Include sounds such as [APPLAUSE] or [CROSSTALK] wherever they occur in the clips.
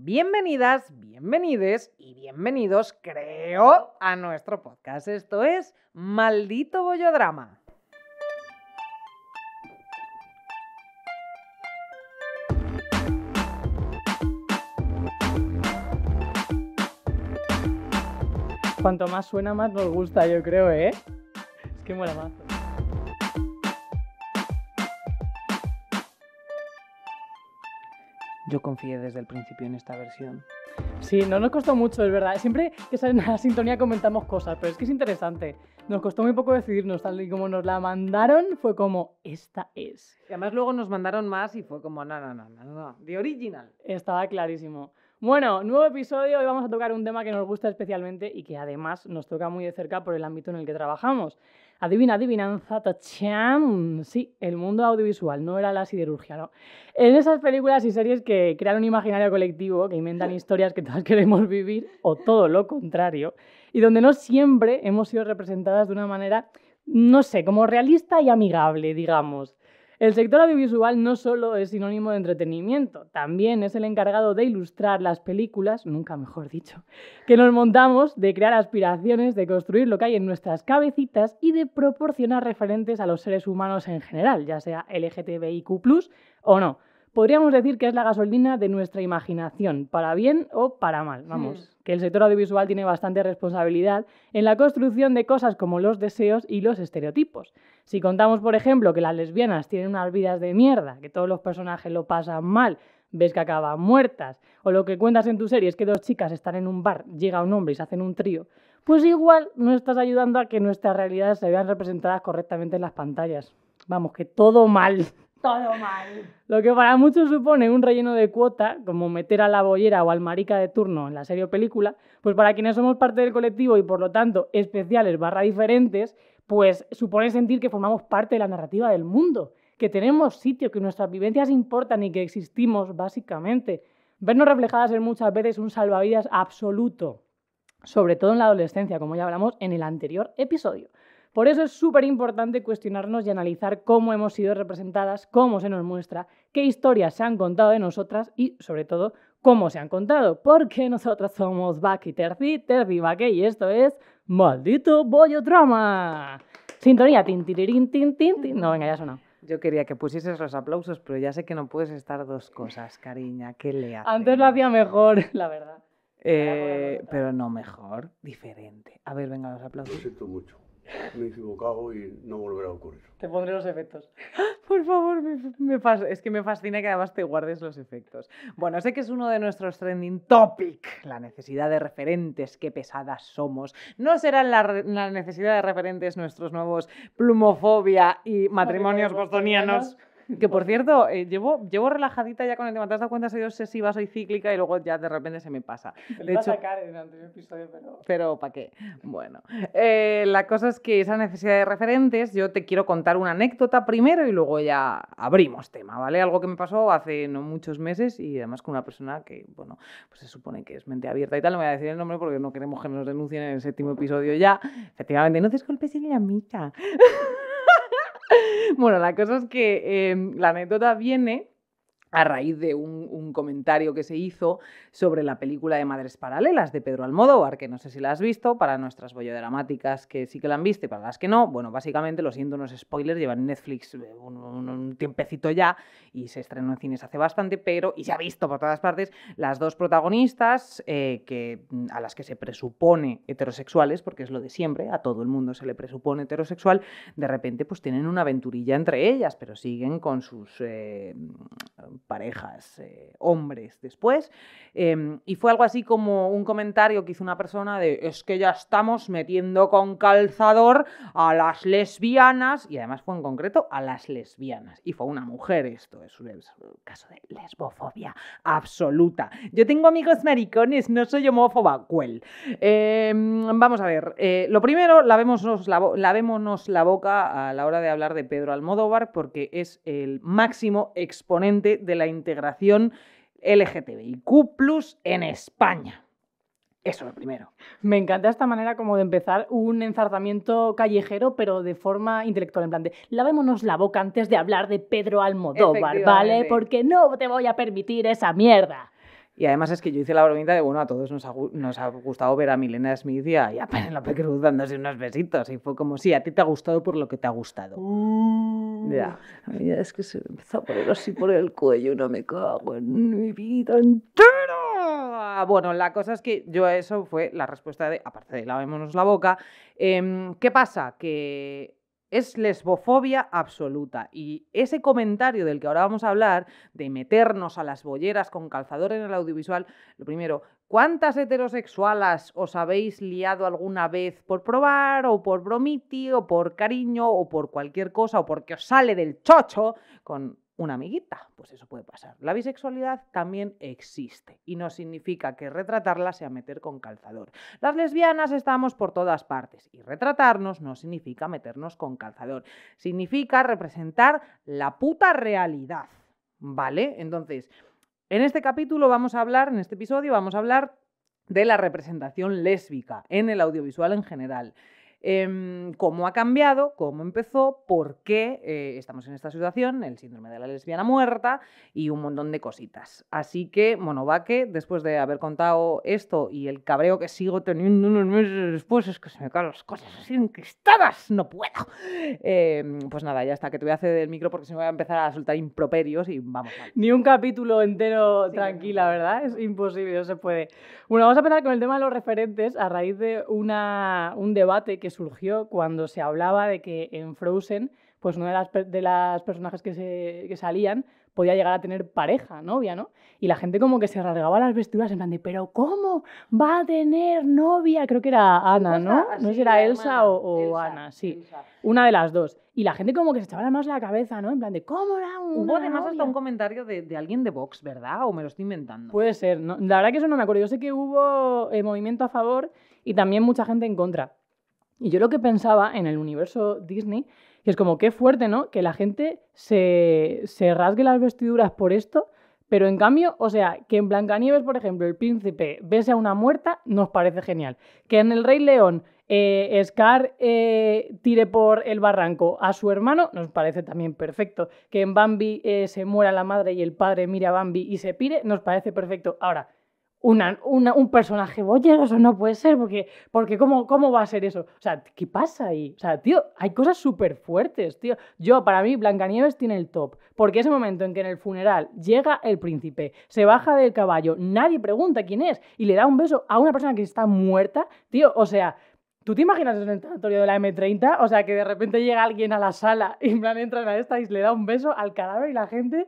Bienvenidas, bienvenides y bienvenidos, creo, a nuestro podcast. Esto es Maldito Bollodrama. Cuanto más suena, más nos gusta, yo creo, ¿eh? Es que mola más. Yo confié desde el principio en esta versión. Sí, no nos costó mucho, es verdad. Siempre que sale en la [LAUGHS] sintonía comentamos cosas, pero es que es interesante. Nos costó muy poco decidirnos, tal y como nos la mandaron, fue como, esta es. Y además luego nos mandaron más y fue como, no, no, no, no, no, de original. Estaba clarísimo. Bueno, nuevo episodio, hoy vamos a tocar un tema que nos gusta especialmente y que además nos toca muy de cerca por el ámbito en el que trabajamos. Adivina, adivinanza, tacham. Sí, el mundo audiovisual, no era la siderurgia, ¿no? En esas películas y series que crean un imaginario colectivo, que inventan historias que todos [LAUGHS] queremos vivir, o todo lo contrario, y donde no siempre hemos sido representadas de una manera, no sé, como realista y amigable, digamos. El sector audiovisual no solo es sinónimo de entretenimiento, también es el encargado de ilustrar las películas, nunca mejor dicho, que nos montamos, de crear aspiraciones, de construir lo que hay en nuestras cabecitas y de proporcionar referentes a los seres humanos en general, ya sea LGTBIQ o no. Podríamos decir que es la gasolina de nuestra imaginación, para bien o para mal, vamos. Que el sector audiovisual tiene bastante responsabilidad en la construcción de cosas como los deseos y los estereotipos. Si contamos, por ejemplo, que las lesbianas tienen unas vidas de mierda, que todos los personajes lo pasan mal, ves que acaban muertas, o lo que cuentas en tu serie es que dos chicas están en un bar, llega un hombre y se hacen un trío, pues igual no estás ayudando a que nuestras realidades se vean representadas correctamente en las pantallas. Vamos, que todo mal. Todo mal. Lo que para muchos supone un relleno de cuota, como meter a la bollera o al marica de turno en la serie o película, pues para quienes somos parte del colectivo y por lo tanto especiales barra diferentes, pues supone sentir que formamos parte de la narrativa del mundo, que tenemos sitio, que nuestras vivencias importan y que existimos básicamente. Vernos reflejadas en muchas veces un salvavidas absoluto, sobre todo en la adolescencia, como ya hablamos en el anterior episodio. Por eso es súper importante cuestionarnos y analizar cómo hemos sido representadas, cómo se nos muestra, qué historias se han contado de nosotras y, sobre todo, cómo se han contado. Porque nosotras somos Baki Terzi, Terzi Baque y esto es Maldito Bollo Drama. Sintonía, tin, tin, tin, tin. No, venga, ya sonado. Yo quería que pusieses los aplausos, pero ya sé que no puedes estar dos cosas, cariña. ¿Qué le haces? Antes lo hacía mejor, la verdad. Eh, pero no mejor, diferente. A ver, venga, los Lo aplausos. siento mucho. Me he equivocado y no volverá a ocurrir. Te pondré los efectos. [LAUGHS] Por favor, me, me fas- es que me fascina que además te guardes los efectos. Bueno, sé que es uno de nuestros trending topic, la necesidad de referentes, qué pesadas somos. ¿No serán la, la necesidad de referentes nuestros nuevos plumofobia y matrimonios Matrimonios bostonianos? Que por cierto, eh, llevo, llevo relajadita ya con el tema. ¿Te has dado cuenta? Soy obsesiva, soy cíclica y luego ya de repente se me pasa. Te De iba a hecho- sacar en el anterior episodio, pero... Pero ¿para qué? Bueno, eh, la cosa es que esa necesidad de referentes, yo te quiero contar una anécdota primero y luego ya abrimos tema, ¿vale? Algo que me pasó hace no muchos meses y además con una persona que, bueno, pues se supone que es mente abierta y tal. No voy a decir el nombre porque no queremos que nos denuncien en el séptimo episodio ya. Efectivamente, no te golpes en la mica. [LAUGHS] [LAUGHS] bueno, la cosa es que eh, la anécdota viene a raíz de un, comentario que se hizo sobre la película de Madres Paralelas de Pedro Almodóvar, que no sé si la has visto, para nuestras bollodramáticas que sí que la han visto y para las que no, bueno, básicamente, lo siento, unos spoilers, llevan Netflix eh, un tiempecito ya y se estrenó en cines hace bastante, pero, y se ha visto por todas partes, las dos protagonistas, eh, que, mm, a las que se presupone heterosexuales, porque es lo de siempre, a todo el mundo se le presupone heterosexual, de repente pues tienen una aventurilla entre ellas, pero siguen con sus eh, parejas, eh, hombres después. Em, y fue algo así como un comentario que hizo una persona de es que ya estamos metiendo con calzador a las lesbianas, y además fue en concreto a las lesbianas. Y fue una mujer esto, es un, caso de lesbofobia absoluta. Yo tengo amigos maricones, no soy homófoba. Well, em, vamos a ver, eh, lo primero, lavémonos la, lavémonos la boca a la hora de hablar de Pedro Almodóvar, porque es el máximo exponente de la integración LGTBIQ en España. Eso es lo primero. Me encanta esta manera como de empezar un enzarzamiento callejero, pero de forma intelectual, en plan de lavémonos la boca antes de hablar de Pedro Almodóvar, ¿vale? Porque no te voy a permitir esa mierda. Y además es que yo hice la bromita de, bueno, a todos nos ha, gu- nos ha gustado ver a Milena Smith y a, y a [LAUGHS] Penélope Cruz dándose unos besitos. Y fue como, sí, a ti te ha gustado por lo que te ha gustado. Ya. Ay, es que se me empezó a poner así por el cuello, no me cago en mi vida entera. Bueno, la cosa es que yo eso fue la respuesta de, aparte de lavémonos la boca, em, ¿qué pasa? Que es lesbofobia absoluta. Y ese comentario del que ahora vamos a hablar, de meternos a las bolleras con calzador en el audiovisual, lo primero, ¿cuántas heterosexuales os habéis liado alguna vez por probar, o por bromiti, o por cariño, o por cualquier cosa, o porque os sale del chocho con una amiguita? Pues eso puede pasar. La bisexualidad también existe y no significa que retratarla sea meter con calzador. Las lesbianas estamos por todas partes y retratarnos no significa meternos con calzador. Significa representar la puta realidad. ¿Vale? Entonces, en este capítulo vamos a hablar, en este episodio vamos a hablar de la representación lésbica en el audiovisual en general. Em, cómo ha cambiado, cómo empezó, por qué eh, estamos en esta situación, el síndrome de la lesbiana muerta y un montón de cositas. Así que, Monovaque, después de haber contado esto y el cabreo que sigo teniendo unos meses después, es que se me caen las cosas así enquistadas, no puedo. Em, pues nada, ya está, que te voy a hacer el micro porque si no voy a empezar a soltar improperios y vamos mal. Ni un capítulo entero Sí, tranquila, no. ¿verdad? Es imposible, no se puede. Bueno, vamos a empezar con el tema de los referentes a raíz de una, un debate que surgió cuando se hablaba de que en Frozen, pues una de las, de las personajes que, se, que salían podía llegar a tener pareja, novia, ¿no? Y la gente como que se rasgaba las vestiduras en plan de, pero ¿cómo va a tener novia? Creo que era Ana, ¿no? No sé si era Elsa o, o Ana, sí. Una de las dos. Y la gente como que se echaba las manos en la cabeza, ¿no? En plan de, ¿cómo era una Hubo además hasta novia?". un comentario de, de alguien de Vox, ¿verdad? ¿O me lo estoy inventando? Puede ser, ¿no? La verdad que eso no me acuerdo. Yo sé que hubo eh, movimiento a favor y también mucha gente en contra. Y yo lo que pensaba en el universo Disney, que es como qué fuerte, ¿no? Que la gente se, se rasgue las vestiduras por esto, pero en cambio, o sea, que en Blancanieves, por ejemplo, el príncipe bese a una muerta, nos parece genial. Que en El Rey León eh, Scar eh, tire por el barranco a su hermano, nos parece también perfecto. Que en Bambi eh, se muera la madre y el padre mire a Bambi y se pire, nos parece perfecto. Ahora, una, un personaje bollero, eso no puede ser, porque, porque ¿cómo, ¿cómo va a ser eso? O sea, ¿qué pasa ahí? O sea, tío, hay cosas súper fuertes, tío. Yo, para mí, Blancanieves tiene el top, porque ese momento en que en el funeral llega el príncipe, se baja del caballo, nadie pregunta quién es, y le da un beso a una persona que está muerta, tío, o sea... ¿Tú te imaginas en el tanatorio de la M30? O sea, que de repente llega alguien a la sala y [LAUGHS] en plan entran a esta y le da un beso al cadáver y la gente...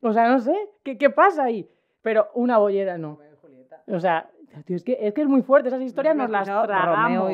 O sea, no sé, ¿qué, qué pasa ahí? Pero una bollera no. O sea, tío, es, que, es que es muy fuerte. Esas historias nos las Romeo y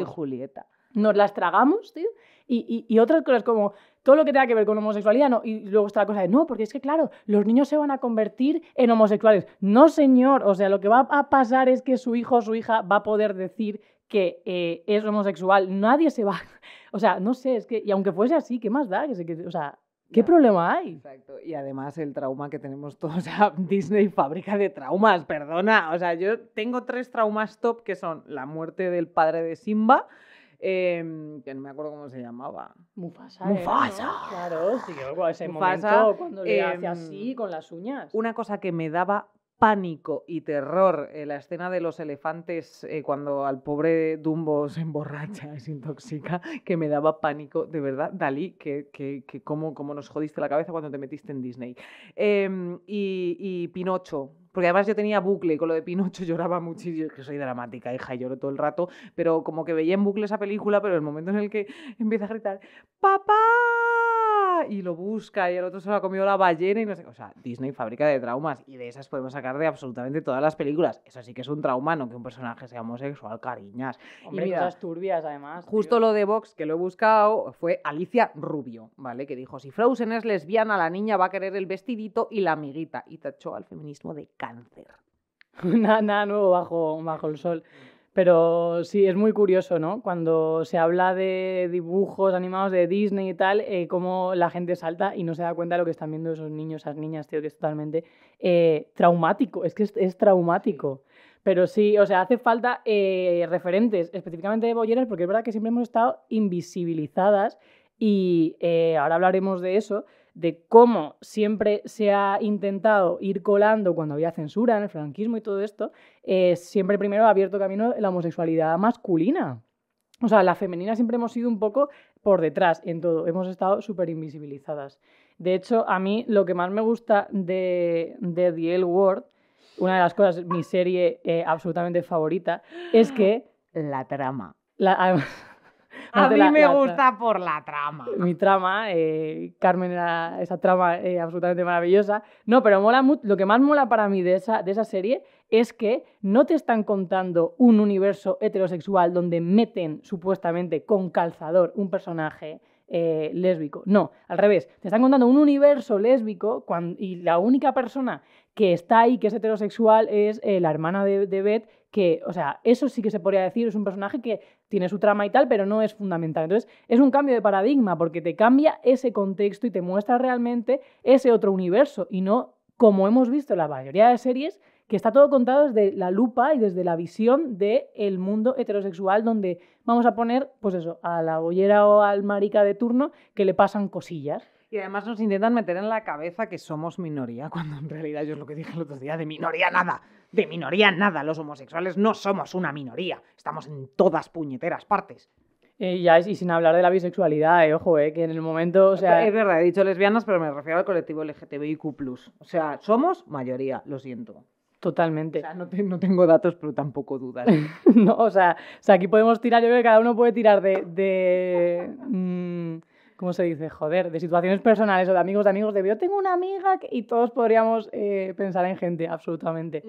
tragamos. Julieta. Nos las tragamos, tío. Y, y- y otras cosas como todo lo que tenga que ver con homosexualidad, no. Y luego está la cosa de, no, porque es que, claro, los niños se van a convertir en homosexuales. No, señor. O sea, lo que va a pasar es que su hijo o su hija va a poder decir que eh, es homosexual. Nadie se va... [LAUGHS] O sea, no sé, es que... Y aunque fuese así, ¿qué más da? Que se- que- o sea, ¿qué Ya. problema hay? Exacto. Y además el trauma que tenemos todos, [LAUGHS] o sea, Disney fábrica de traumas, perdona. O sea, yo tengo tres traumas top que son la muerte del padre de Simba, em, que no me acuerdo cómo se llamaba. Mufasa. Mufasa. era, ¿no? Claro, sí, que luego ese Mufasa, momento cuando le hace em, así con las uñas. Una cosa que me daba pánico y terror, eh, la escena de los elefantes eh, cuando al pobre Dumbo se emborracha y [LAUGHS] se intoxica, que me daba pánico, de verdad, Dalí, que, que, cómo, cómo nos jodiste la cabeza cuando te metiste en Disney. Em, y, y Pinocho, porque además yo tenía bucle con lo de Pinocho [LAUGHS] lloraba muchísimo, que soy dramática, hija, lloro todo el rato, pero como que veía en bucle esa película, pero el momento en el que empieza a gritar, ¡Papá! Y lo busca y el otro se lo ha comido la ballena y no sé. O sea, Disney fábrica de traumas y de esas podemos sacar de absolutamente todas las películas. Eso sí que es un trauma, no que un personaje sea homosexual, cariñas. Hombre, mira, cosas turbias además. Justo tío. lo de Vox, que lo he buscado, fue Alicia Rubio, ¿vale? Que dijo, si Frozen es lesbiana, la niña va a querer el vestidito y la amiguita. Y tachó al feminismo de cáncer. [LAUGHS] nada, nada nuevo bajo, bajo el sol. Pero sí, es muy curioso, ¿no? Cuando se habla de dibujos animados de Disney y tal, eh, cómo la gente salta y no se da cuenta de lo que están viendo esos niños, esas niñas, tío, que es totalmente eh, traumático. Es que es, traumático. Pero sí, o sea, hace falta eh, referentes específicamente de bolleras, porque es verdad que siempre hemos estado invisibilizadas y eh, ahora hablaremos de eso, de cómo siempre se ha intentado ir colando cuando había censura en el franquismo y todo esto, eh, siempre primero ha abierto camino la homosexualidad masculina. O sea, la femenina siempre hemos sido un poco por detrás en todo, hemos estado súper invisibilizadas. De hecho, a mí lo que más me gusta de, de The L Word, una de las cosas, mi serie eh, absolutamente favorita, es que... [GASPS] La trama. La, A mí la- me la gusta por la trama. mi trama, eh, Carmen era esa trama eh, absolutamente maravillosa. No, pero mola lo que más mola para mí de esa, de esa serie es que no te están contando un universo heterosexual donde meten supuestamente con calzador un personaje eh, lésbico. No, al revés, te están contando un universo lésbico y la única persona que está ahí, que es heterosexual, es eh, la hermana de, de Beth, que, o sea, eso sí que se podría decir, es un personaje que tiene su trama y tal, pero no es fundamental. Entonces, es un cambio de paradigma porque te cambia ese contexto y te muestra realmente ese otro universo y no como hemos visto en la mayoría de series, que está todo contado desde la lupa y desde la visión del mundo heterosexual donde vamos a poner, pues eso, a la bollera o al marica de turno que le pasan cosillas. Y además nos intentan meter en la cabeza que somos minoría, [LAUGHS] cuando en realidad yo es lo que dije el otro día, de minoría nada, de minoría nada, los homosexuales no somos una minoría, estamos en todas puñeteras partes. Eh, ya es, y sin hablar de la bisexualidad, eh, ojo, eh, que en el momento, o sea, es verdad, he dicho lesbianas, pero me refiero al colectivo LGTBIQ+. O sea, somos mayoría, lo siento. O totalmente. sea, no, te- no tengo datos, pero tampoco dudas. [LAUGHS] no, o sea, o sea, aquí podemos tirar, yo creo que cada uno puede tirar de, de [LAUGHS] ¿cómo se dice? Joder, de situaciones personales o de amigos de amigos, de yo tengo una amiga que-", y todos podríamos eh, pensar en gente, absolutamente.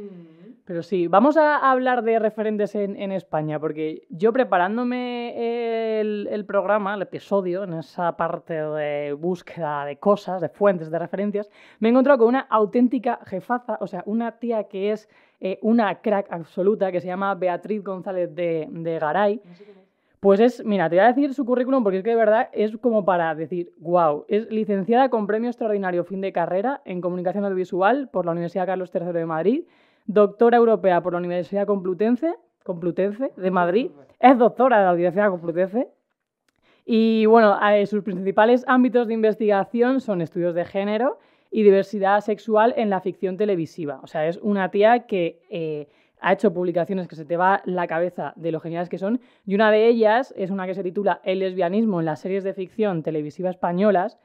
Pero sí, vamos a hablar de referentes en, en España, porque yo preparándome el, el programa, el episodio, en esa parte de búsqueda de cosas, de fuentes, de referencias, me he encontrado con una auténtica jefaza, o sea, una tía que es eh, una crack absoluta, que se llama Beatriz González de, de Garay. Pues es, mira, te voy a decir su currículum porque es que de verdad es como para decir, wow, es licenciada con premio extraordinario fin de carrera en comunicación audiovisual por la Universidad Carlos III de Madrid, doctora europea por la Universidad Complutense, Complutense de Madrid, es doctora de la Universidad Complutense. Y bueno, eh, sus principales ámbitos de investigación son estudios de género y diversidad sexual en la ficción televisiva. O sea, es una tía que eh, ha hecho publicaciones que se te va la cabeza de lo geniales que son. Y una de ellas es una que se titula El lesbianismo en las series de ficción televisiva españolas,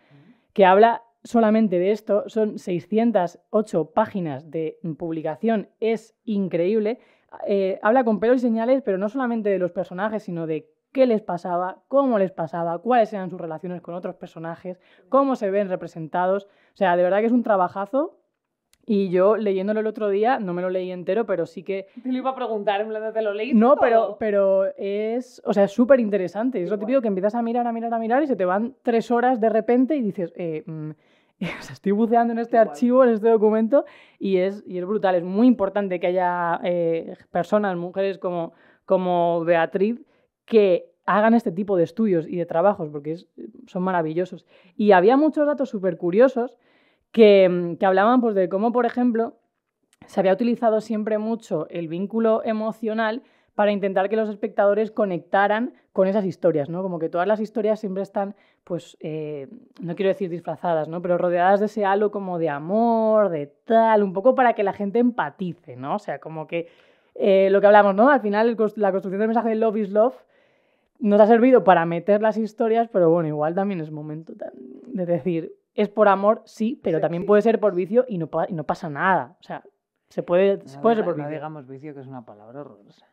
que habla solamente de esto. Son 608 páginas de publicación. Es increíble. Eh, habla con pelos y señales, pero no solamente de los personajes, sino de qué les pasaba, cómo les pasaba, cuáles eran sus relaciones con otros personajes, cómo se ven representados. O sea, de verdad que es un trabajazo. Y yo leyéndolo el otro día, no me lo leí entero, pero sí que Te lo iba a preguntar, en plan, ¿te lo leíste no, pero, pero es, o sea, es súper interesante. Es lo típico que empiezas a mirar, a mirar, a mirar y se te van tres horas de repente y dices, eh, mm, [LAUGHS] o sea, estoy buceando en este Igual. archivo, en este documento y es, y es brutal. Es muy importante que haya eh, personas, mujeres como, como Beatriz, que hagan este tipo de estudios y de trabajos porque es- son maravillosos. Y había muchos datos súper curiosos que, mm, que hablaban pues, de cómo, por ejemplo, se había utilizado siempre mucho el vínculo emocional para intentar que los espectadores conectaran con esas historias, ¿no? Como que todas las historias siempre están, pues, eh, no quiero decir disfrazadas, ¿no? Pero rodeadas de ese halo como de amor, de tal, un poco para que la gente empatice, ¿no? O sea, como que eh, lo que hablamos, ¿no? Al final la construcción del mensaje de Love is Love nos ha servido para meter las historias, pero bueno, igual también es momento de decir, es por amor, sí, pero también puede ser por vicio y no, y no pasa nada. O sea, se puede, se puede ser por no vicio. digamos vicio, que es una palabra horrorosa.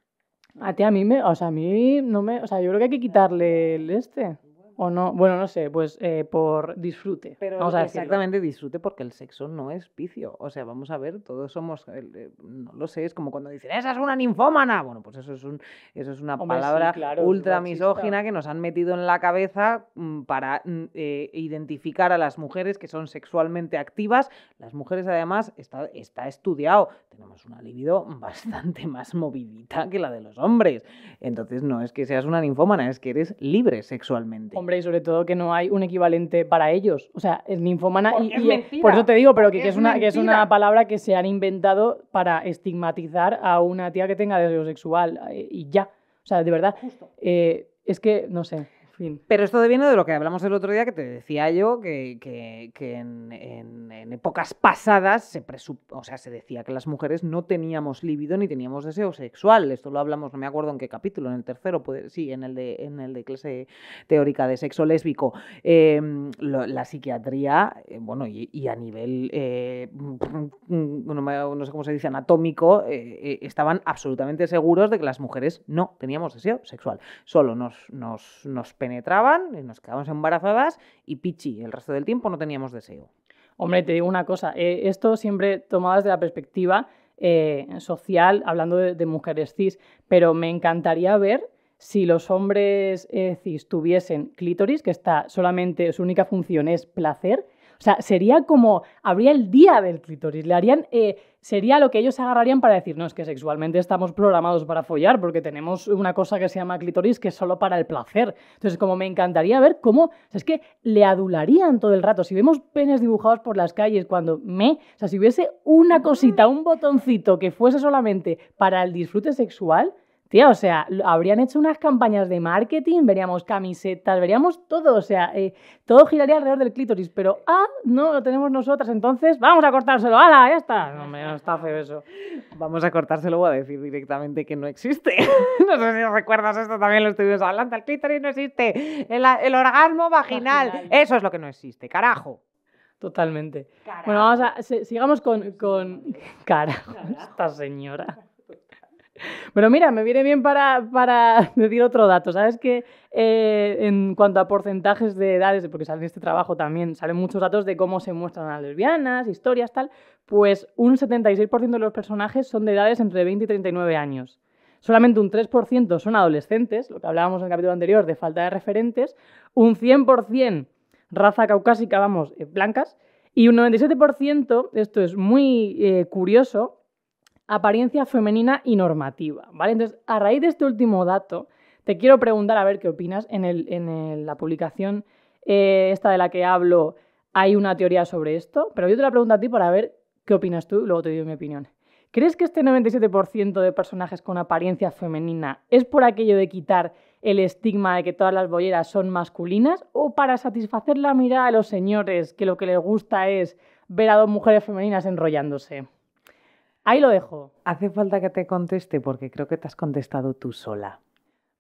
A ti, a mí me, o sea, a mí no me, o sea, yo creo que hay que quitarle el este. O no, bueno, no sé, pues eh, por disfrute. Pero vamos a decirlo. exactamente disfrute porque el sexo no es vicio. O sea, vamos a ver, todos somos, eh, no lo sé, es como cuando dicen, esa es una ninfómana. Bueno, pues eso es, un, eso es una Hombre, sí, palabra claro, ultra misógina que nos han metido en la cabeza mm, para mm, eh, identificar a las mujeres que son sexualmente activas. Las mujeres además, está, está estudiado, tenemos una libido [LAUGHS] bastante más movidita que la de los hombres. Entonces no es que seas una ninfómana, es que eres libre sexualmente. Hombre, y sobre todo que no hay un equivalente para ellos. O sea, es ninfomana y, es y, mentira, por eso te digo, pero que, es, una, que es una palabra que se han inventado para estigmatizar a una tía que tenga deseo sexual eh, y ya. O sea, de verdad, eh, es que, no sé. Pero esto viene de lo que hablamos el otro día, que te decía yo, que, que- en, épocas pasadas se, o sea, se decía que las mujeres no teníamos libido ni teníamos deseo sexual. Esto lo hablamos, no me acuerdo en qué capítulo, en el tercero, sí, en el de, en el de clase teórica de sexo lésbico. Lo- la psiquiatría, eh, bueno, y, a nivel, eh, no, me- no sé cómo se dice, anatómico, eh, eh, estaban absolutamente seguros de que las mujeres no teníamos deseo sexual. Solo nos, nos, nos penetraban, y nos quedábamos embarazadas y pichi, el resto del tiempo no teníamos deseo. Hombre, te digo una cosa, eh, esto siempre tomado desde la perspectiva eh, social, hablando de, mujeres cis, pero me encantaría ver si los hombres eh, cis tuviesen clítoris, que está solamente, su única función es placer. O sea, sería como, habría el día del clítoris, le harían, eh, sería lo que ellos agarrarían para decir, no, es que sexualmente estamos programados para follar, porque tenemos una cosa que se llama clítoris que es solo para el placer. Entonces, como me encantaría ver cómo, o sea, es que le adularían todo el rato. Si vemos penes dibujados por las calles cuando me, o sea, si hubiese una cosita, un botoncito que fuese solamente para el disfrute sexual, Tía, o sea, habrían hecho unas campañas de marketing, veríamos camisetas, veríamos todo, o sea, eh, todo giraría alrededor del clítoris, pero, ah, no, lo tenemos nosotras, entonces vamos a cortárselo, ¡hala, ya está! No, no está feo eso. Vamos a cortárselo o a decir directamente que no existe. [LAUGHS] no sé si recuerdas esto, también lo estuvimos hablando. El clítoris no existe. El, el orgasmo vaginal. Vaginal. Eso es lo que no existe, carajo. Totalmente. Bueno, vamos a, sigamos con, con... Carajo, esta señora. Pero mira, me viene bien para, para [LAUGHS] decir otro dato. ¿Sabes que eh, en cuanto a porcentajes de edades, porque sale en este trabajo también, salen muchos datos de cómo se muestran a las lesbianas, historias, tal, pues un 76% de los personajes son de edades entre 20 y 39 años. Solamente un 3% son adolescentes, lo que hablábamos en el capítulo anterior de falta de referentes, un 100% raza caucásica, vamos, eh, blancas, y un 97%, esto es muy eh, curioso, apariencia femenina y normativa, ¿vale? Entonces, a raíz de este último dato, te quiero preguntar a ver qué opinas. En, la publicación eh, esta de la que hablo hay una teoría sobre esto, pero yo te la pregunto a ti para ver qué opinas tú y luego te digo mi opinión. ¿Crees que este 97% de personajes con apariencia femenina es por aquello de quitar el estigma de que todas las bolleras son masculinas o para satisfacer la mirada de los señores que lo que les gusta es ver a dos mujeres femeninas enrollándose? Ahí lo dejo. Hace falta que te conteste porque creo que te has contestado tú sola.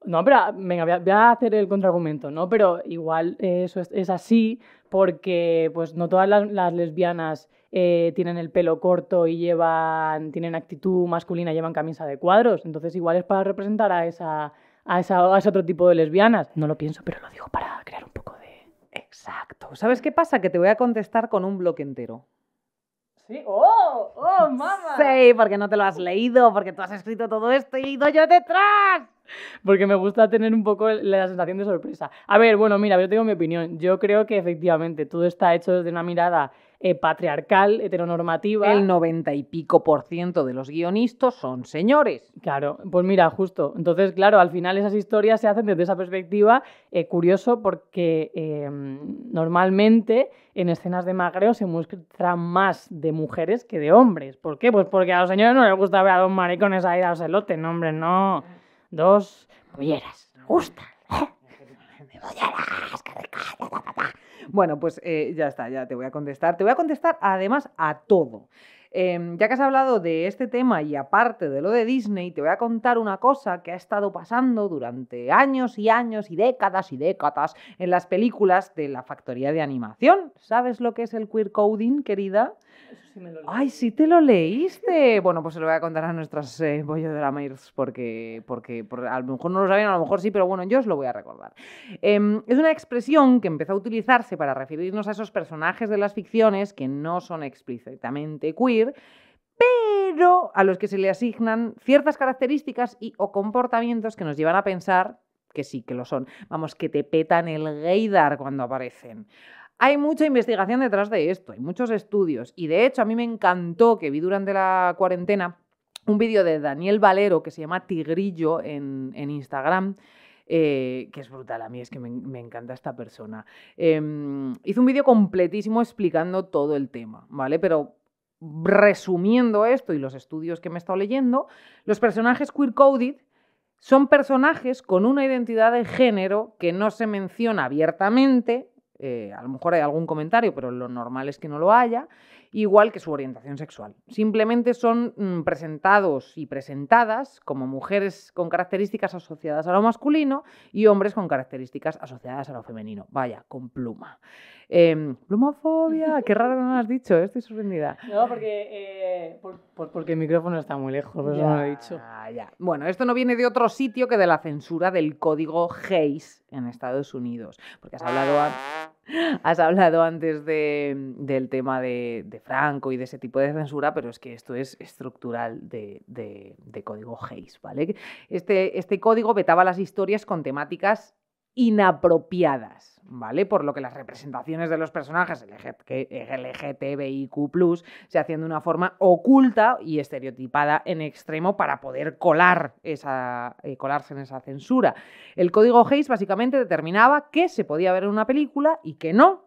No, pero ah, venga, voy a, voy a hacer el contraargumento, ¿no? Pero igual eh, eso es, es así porque pues no todas las, las lesbianas eh, tienen el pelo corto y llevan, tienen actitud masculina, llevan camisa de cuadros. Entonces igual es para representar a esa, a esa, a ese otro tipo de lesbianas. No lo pienso, pero lo digo para crear un poco de... Exacto. ¿Sabes qué pasa? Que te voy a contestar con un bloque entero. ¿Sí? ¡Oh! ¡Oh, mamá! Sí, porque no te lo has leído, porque tú has escrito todo esto y he ido yo detrás. Porque me gusta tener un poco la sensación de sorpresa. A ver, bueno, mira, yo tengo mi opinión. Yo creo que efectivamente todo está hecho desde una mirada eh, patriarcal, heteronormativa. El 90 y pico por ciento de los guionistas son señores. Claro, pues mira, justo. Entonces, claro, al final esas historias se hacen desde esa perspectiva. eh, curioso porque eh, normalmente en escenas de magreo se muestra más de mujeres que de hombres. ¿Por qué? Pues porque a los señores no les gusta ver a dos maricones ahí dados elote, no, hombre, no. Dos polleras, les gustan. Bueno, pues eh, ya está, ya te voy a contestar. Te voy a contestar además a todo. Em, ya que has hablado de este tema y aparte de lo de Disney, te voy a contar una cosa que ha estado pasando durante años y años y décadas y décadas en las películas de la factoría de animación. ¿Sabes lo que es el queer coding, querida? Sí me lo Ay, sí te lo leíste. [LAUGHS] Bueno, pues se lo voy a contar a nuestras eh, bolloderamers porque, porque, porque a lo mejor no lo sabían, a lo mejor sí, pero bueno, yo os lo voy a recordar. Em, es una expresión que empezó a utilizarse para referirnos a esos personajes de las ficciones que no son explícitamente queer, pero a los que se le asignan ciertas características y o comportamientos que nos llevan a pensar que sí, que lo son. Vamos, que te petan el gaydar cuando aparecen. Hay mucha investigación detrás de esto, hay muchos estudios y de hecho a mí me encantó que vi durante la cuarentena un vídeo de Daniel Valero que se llama Tigrillo en, Instagram, eh, que es brutal, a mí es que me, encanta esta persona. Em, hizo un vídeo completísimo explicando todo el tema, ¿vale? Pero resumiendo esto y los estudios que me he estado leyendo, los personajes queer-coded Son personajes con una identidad de género que no se menciona abiertamente, eh, a lo mejor hay algún comentario, pero lo normal es que no lo haya, igual que su orientación sexual. Simplemente son mm, presentados y presentadas como mujeres con características asociadas a lo masculino y hombres con características asociadas a lo femenino. Vaya, con pluma. Em, plumofobia, [LAUGHS] qué raro que no lo has dicho, eh, estoy sorprendida. No, porque, eh, por- por- porque el micrófono está muy lejos, por eso no lo he dicho. Ya. Bueno, esto no viene de otro sitio que de la censura del código Hayes en Estados Unidos. Porque has hablado, an- has hablado antes de- del tema de, Franco y de ese tipo de censura, pero es que esto es estructural de código Hayes, ¿vale? Este, este código vetaba las historias con temáticas inapropiadas, ¿vale? Por lo que las representaciones de los personajes LGTBIQ se hacían de una forma oculta y estereotipada en extremo para poder colar esa, eh, colarse en esa censura. El código Hayes básicamente determinaba qué se podía ver en una película y qué no,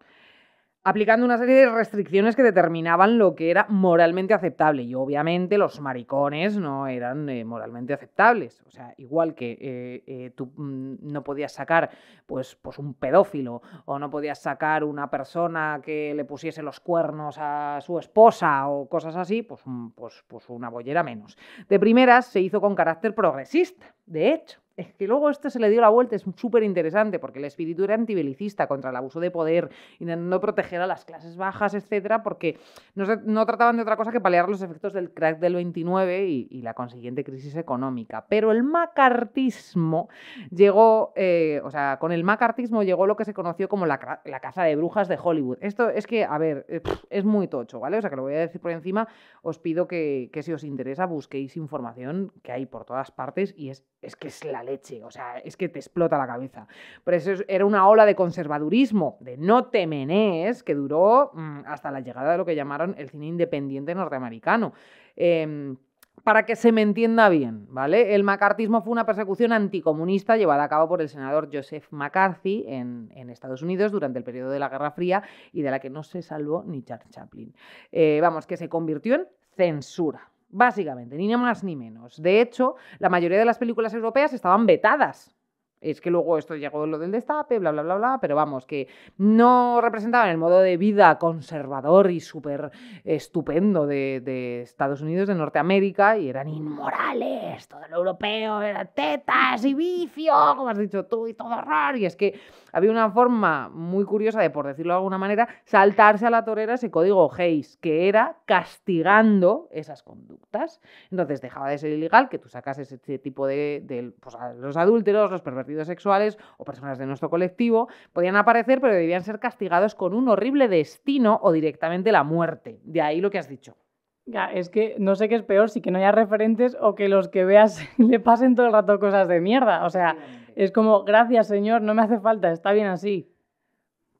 aplicando una serie de restricciones que determinaban lo que era moralmente aceptable. Y obviamente los maricones no eran eh, moralmente aceptables. O sea, igual que eh, eh, tú mm, no podías sacar pues, pues un pedófilo o no podías sacar una persona que le pusiese los cuernos a su esposa o cosas así, pues, un- pues, pues una bollera menos. De primeras se hizo con carácter progresista, de hecho. Es que luego esto se le dio la vuelta, es súper interesante, porque el espíritu era antibelicista contra el abuso de poder, intentando proteger a las clases bajas, etcétera, porque no, se- no trataban de otra cosa que paliar los efectos del crack del 29 y, y la consiguiente crisis económica. Pero el macartismo llegó, eh, o sea, con el macartismo llegó lo que se conoció como la, la caza de brujas de Hollywood. Esto es que, a ver, eh, es muy tocho, ¿vale? O sea, que lo voy a decir por encima, os pido que, que si os interesa busquéis información que hay por todas partes y es, es que es la leche, o sea, es que te explota la cabeza. Pero eso es- era una ola de conservadurismo, de no te menees, que duró mm, hasta la llegada de lo que llamaron el cine independiente norteamericano. Em, para que se me entienda bien, ¿vale? El macartismo fue una persecución anticomunista llevada a cabo por el senador Joseph McCarthy en, en Estados Unidos durante el periodo de la Guerra Fría y de la que no se salvó ni Charles Chaplin. Eh, vamos, que se convirtió en censura, básicamente, ni más ni menos. De hecho, la mayoría de las películas europeas estaban vetadas. Es que luego esto llegó lo del destape, bla, bla, bla, bla, pero vamos, que no representaban el modo de vida conservador y súper estupendo de, de Estados Unidos, de Norteamérica, y eran inmorales, todo lo europeo era tetas y vicio, como has dicho tú, y todo horror. Y es que había una forma muy curiosa de, por decirlo de alguna manera, saltarse a la torera ese código Hayes, que era castigando esas conductas. Entonces dejaba de ser ilegal que tú sacases ese tipo de, de, pues, a los adúlteros, los pervertidos sexuales o personas de nuestro colectivo, podían aparecer, pero debían ser castigados con un horrible destino o directamente la muerte. De ahí lo que has dicho. Ya, es que no sé qué es peor, si que no haya referentes o que los que veas [LAUGHS] le pasen todo el rato cosas de mierda. O sea, es como, gracias señor, no me hace falta, está bien así.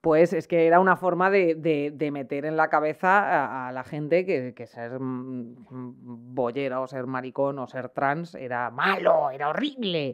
Pues es que era una forma de, de- meter en la cabeza a, a la gente que, que ser mm, mm, bollera o ser maricón o ser trans era malo, era horrible.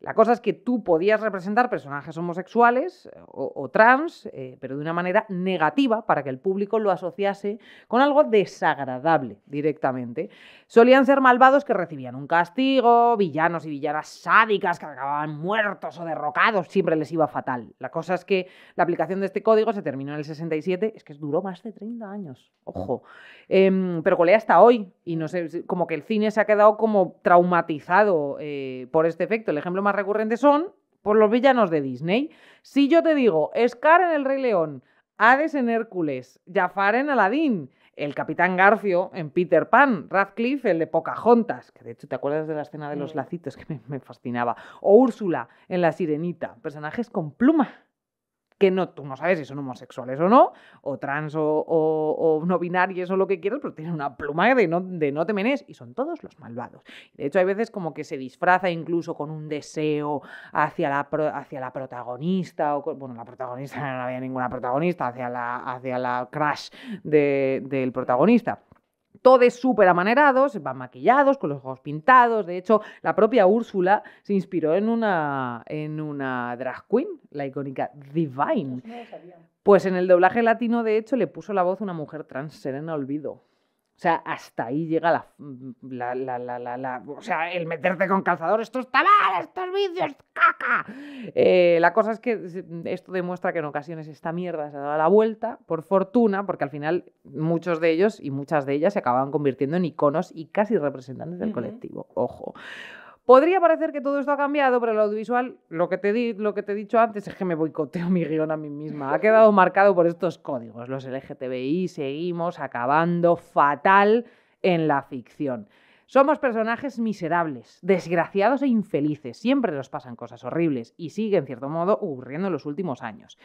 La cosa es que tú podías representar personajes homosexuales eh, o, trans, eh, pero de una manera negativa para que el público lo asociase con algo desagradable directamente. Solían ser malvados que recibían un castigo, villanos y villanas sádicas que acababan muertos o derrocados, siempre les iba fatal. La cosa es que la aplicación de este código se terminó en el 67, es que duró más de 30 años, ojo. Em, pero colea hasta hoy y no sé, como que el cine se ha quedado como traumatizado eh, por este efecto. El ejemplo más recurrente son por los villanos de Disney. Si yo te digo Scar en El Rey León, Hades en Hércules, Jafar en Aladdin, el Capitán Garfio en Peter Pan, Radcliffe el de Pocahontas, que de hecho te acuerdas de la escena de los Mm. lacitos que me, me fascinaba, o Úrsula en La Sirenita, personajes con pluma que no, tú no sabes si son homosexuales o no, o trans o, no binarios o lo que quieras, pero tienen una pluma de no, de no te menes y son todos los malvados. De hecho, hay veces como que se disfraza incluso con un deseo hacia la, pro- hacia la protagonista, o bueno, la protagonista [LAUGHS] no había ninguna protagonista, hacia la, hacia la crush de- del protagonista. Todos súper amanerados, van maquillados, con los ojos pintados. De hecho, la propia Úrsula se inspiró en una, en una drag queen, la icónica Divine. Pues en el doblaje latino, de hecho, le puso la voz una mujer trans, Serena Olvido. O sea, hasta ahí llega la, la, la, la, la- la- O sea, el meterte con calzador, esto está mal, estos vídeos, caca. Eh, la cosa es que esto demuestra que en ocasiones esta mierda se ha dado la vuelta, por fortuna, porque al final muchos de ellos y muchas de ellas se acaban convirtiendo en iconos y casi representantes del colectivo. Ojo. Podría parecer que todo esto ha cambiado, pero el audiovisual, lo que, te di, lo que te he dicho antes es que me boicoteo mi guion a mí misma. Ha quedado marcado por estos códigos. Los LGTBI seguimos acabando fatal en la ficción. Somos personajes miserables, desgraciados e infelices. Siempre nos pasan cosas horribles y sigue, en cierto modo, ocurriendo en los últimos años.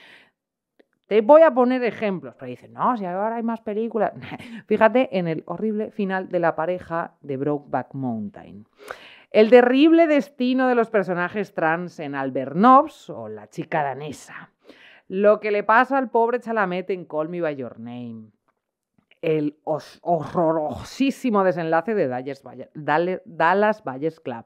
Te voy a poner ejemplos, pero dicen, no, si ahora hay más películas. [LAUGHS] Fíjate en el horrible final de la pareja de Brokeback Mountain. El terrible destino de los personajes trans en Albernovs o la chica danesa. Lo que le pasa al pobre Chalamet en Call Me By Your Name. El os- horrorosísimo desenlace de Dallas Buyers Club.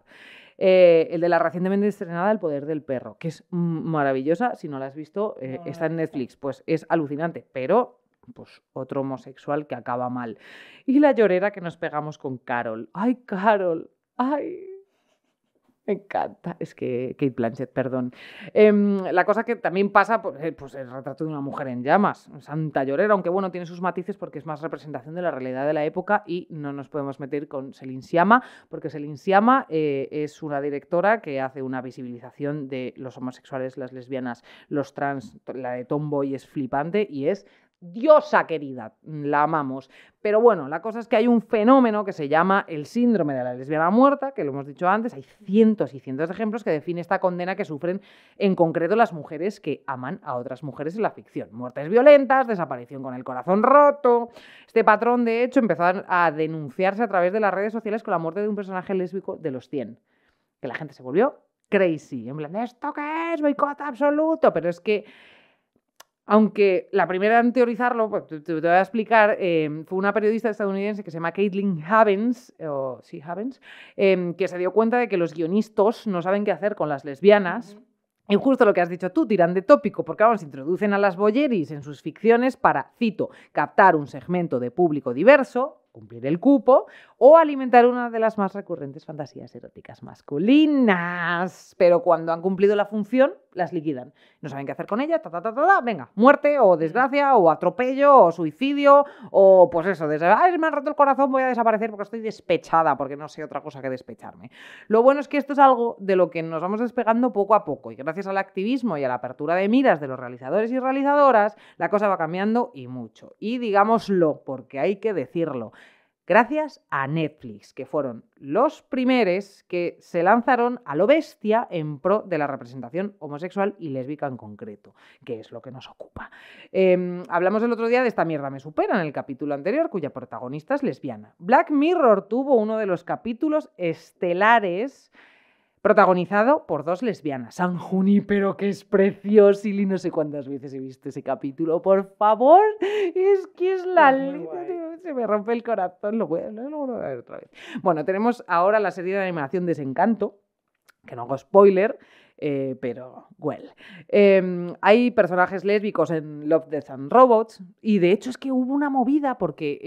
Eh, el de la recientemente estrenada El Poder del Perro, que es maravillosa. Si no la has visto, eh, está en. Netflix. Pues es alucinante, pero pues otro homosexual que acaba mal. Y la llorera que nos pegamos con Carol. ¡Ay, Carol! ¡Ay! Me encanta. Es que Kate Blanchett, perdón. Em, la cosa que también pasa, pues, eh, pues el retrato de una mujer en llamas, Santa Llorera, aunque bueno, tiene sus matices porque es más representación de la realidad de la época y no nos podemos meter con Celine Sciamma, porque Celine Sciamma eh, es una directora que hace una visibilización de los homosexuales, las lesbianas, los trans, la de Tomboy es flipante y es diosa querida, la amamos. Pero bueno, la cosa es que hay un fenómeno que se llama el síndrome de la lesbiana muerta, que lo hemos dicho antes, hay cientos y cientos de ejemplos que define esta condena que sufren en concreto las mujeres que aman a otras mujeres en la ficción. Muertes violentas, desaparición con el corazón roto. Este patrón, de hecho, empezó a a denunciarse a través de las redes sociales con la muerte de un personaje lésbico de los 100. Que la gente se volvió crazy. En plan, ¿esto qué es? Boicot absoluto. Pero es que aunque la primera en teorizarlo, pues, te, te voy a explicar, eh, fue una periodista estadounidense que se llama Caitlin Havens, o sí, Havens, em, que se dio cuenta de que los guionistas no saben qué hacer con las lesbianas. Y justo lo que has dicho tú, tiran de tópico, porque vamos, introducen a las boyeris en sus ficciones para, cito, captar un segmento de público diverso, cumplir el cupo, o alimentar una de las más recurrentes fantasías eróticas masculinas. Pero cuando han cumplido la función, las liquidan. No saben qué hacer con ella, ta, ta, ta, ta, ta, venga, muerte o desgracia o atropello o suicidio o pues eso, desde, ay, me han roto el corazón, voy a desaparecer porque estoy despechada, porque no sé otra cosa que despecharme. Lo bueno es que esto es algo de lo que nos vamos despegando poco a poco y gracias al activismo y a la apertura de miras de los realizadores y realizadoras, la cosa va cambiando y mucho. Y digámoslo, porque hay que decirlo. Gracias a Netflix, que fueron los primeros que se lanzaron a lo bestia en pro de la representación homosexual y lésbica en concreto, que es lo que nos ocupa. Eh, hablamos el otro día de esta mierda me supera en el capítulo anterior, cuya protagonista es lesbiana. Black Mirror tuvo uno de los capítulos estelares protagonizado por dos lesbianas. San Junípero, que es precioso y no sé cuántas veces he visto ese capítulo. Por favor, es que es la... Es Se me rompe el corazón, lo voy, a, lo voy a ver otra vez. Bueno, tenemos ahora la serie de animación Desencanto, que no hago spoiler, eh, pero, well. Eh, hay personajes lésbicos en Love, Death and Robots y de hecho es que hubo una movida porque eh,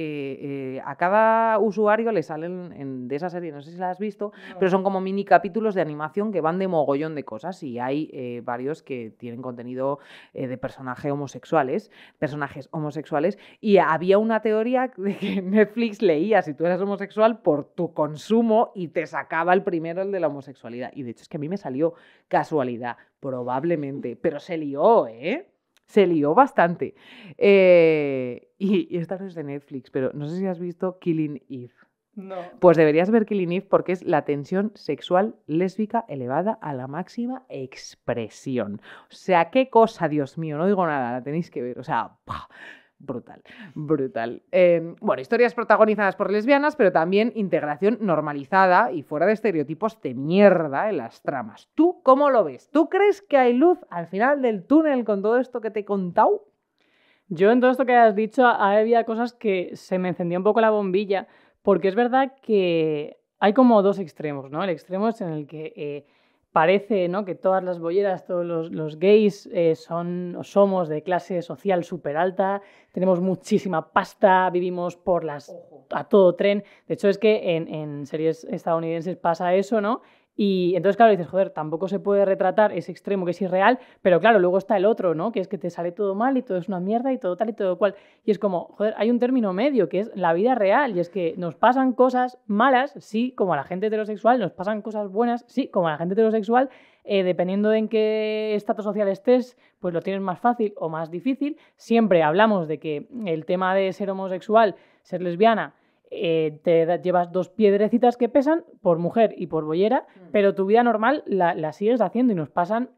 eh, a cada usuario le salen en- de esa serie, no sé si la has visto, pero son como mini capítulos de animación que van de mogollón de cosas y hay varios que tienen contenido de personajes homosexuales, personajes homosexuales y había una teoría [LAUGHS] de que Netflix leía si tú eras homosexual por tu consumo y te sacaba el primero el de la homosexualidad y de hecho es que a mí me salió casualidad, probablemente, pero se lió, ¿eh? Se lió bastante. Eh, y, y esta no es de Netflix, pero no sé si has visto Killing Eve. No. Pues deberías ver Killing Eve porque es la tensión sexual lésbica elevada a la máxima expresión. O sea, qué cosa, Dios mío, no digo nada, la tenéis que ver. O sea, ¡pah! Brutal, brutal. Eh, bueno, historias protagonizadas por lesbianas, pero también integración normalizada y fuera de estereotipos de mierda en las tramas. ¿Tú cómo lo ves? ¿Tú crees que hay luz al final del túnel con todo esto que te he contado? Yo en todo esto que has dicho había cosas que se me encendía un poco la bombilla, porque es verdad que hay como dos extremos, ¿no? El extremo es en el que eh, parece ¿no? que todas las bolleras, todos los, gays eh, son o somos de clase social súper alta, tenemos muchísima pasta, vivimos por las a todo tren. De hecho, es que en, en series estadounidenses pasa eso, ¿no? Y entonces, claro, dices, joder, tampoco se puede retratar ese extremo que es irreal, pero claro, luego está el otro, ¿no? Que es que te sale todo mal y todo es una mierda y todo tal y todo cual. Y es como, joder, hay un término medio que es la vida real y es que nos pasan cosas malas, sí, como a la gente heterosexual, nos pasan cosas buenas, sí, como a la gente heterosexual, eh, dependiendo de en qué estatus social estés, pues lo tienes más fácil o más difícil. Siempre hablamos de que el tema de ser homosexual, ser lesbiana, eh, te llevas dos piedrecitas que pesan por mujer y por bollera, mm. pero tu vida normal la, sigues haciendo y nos pasan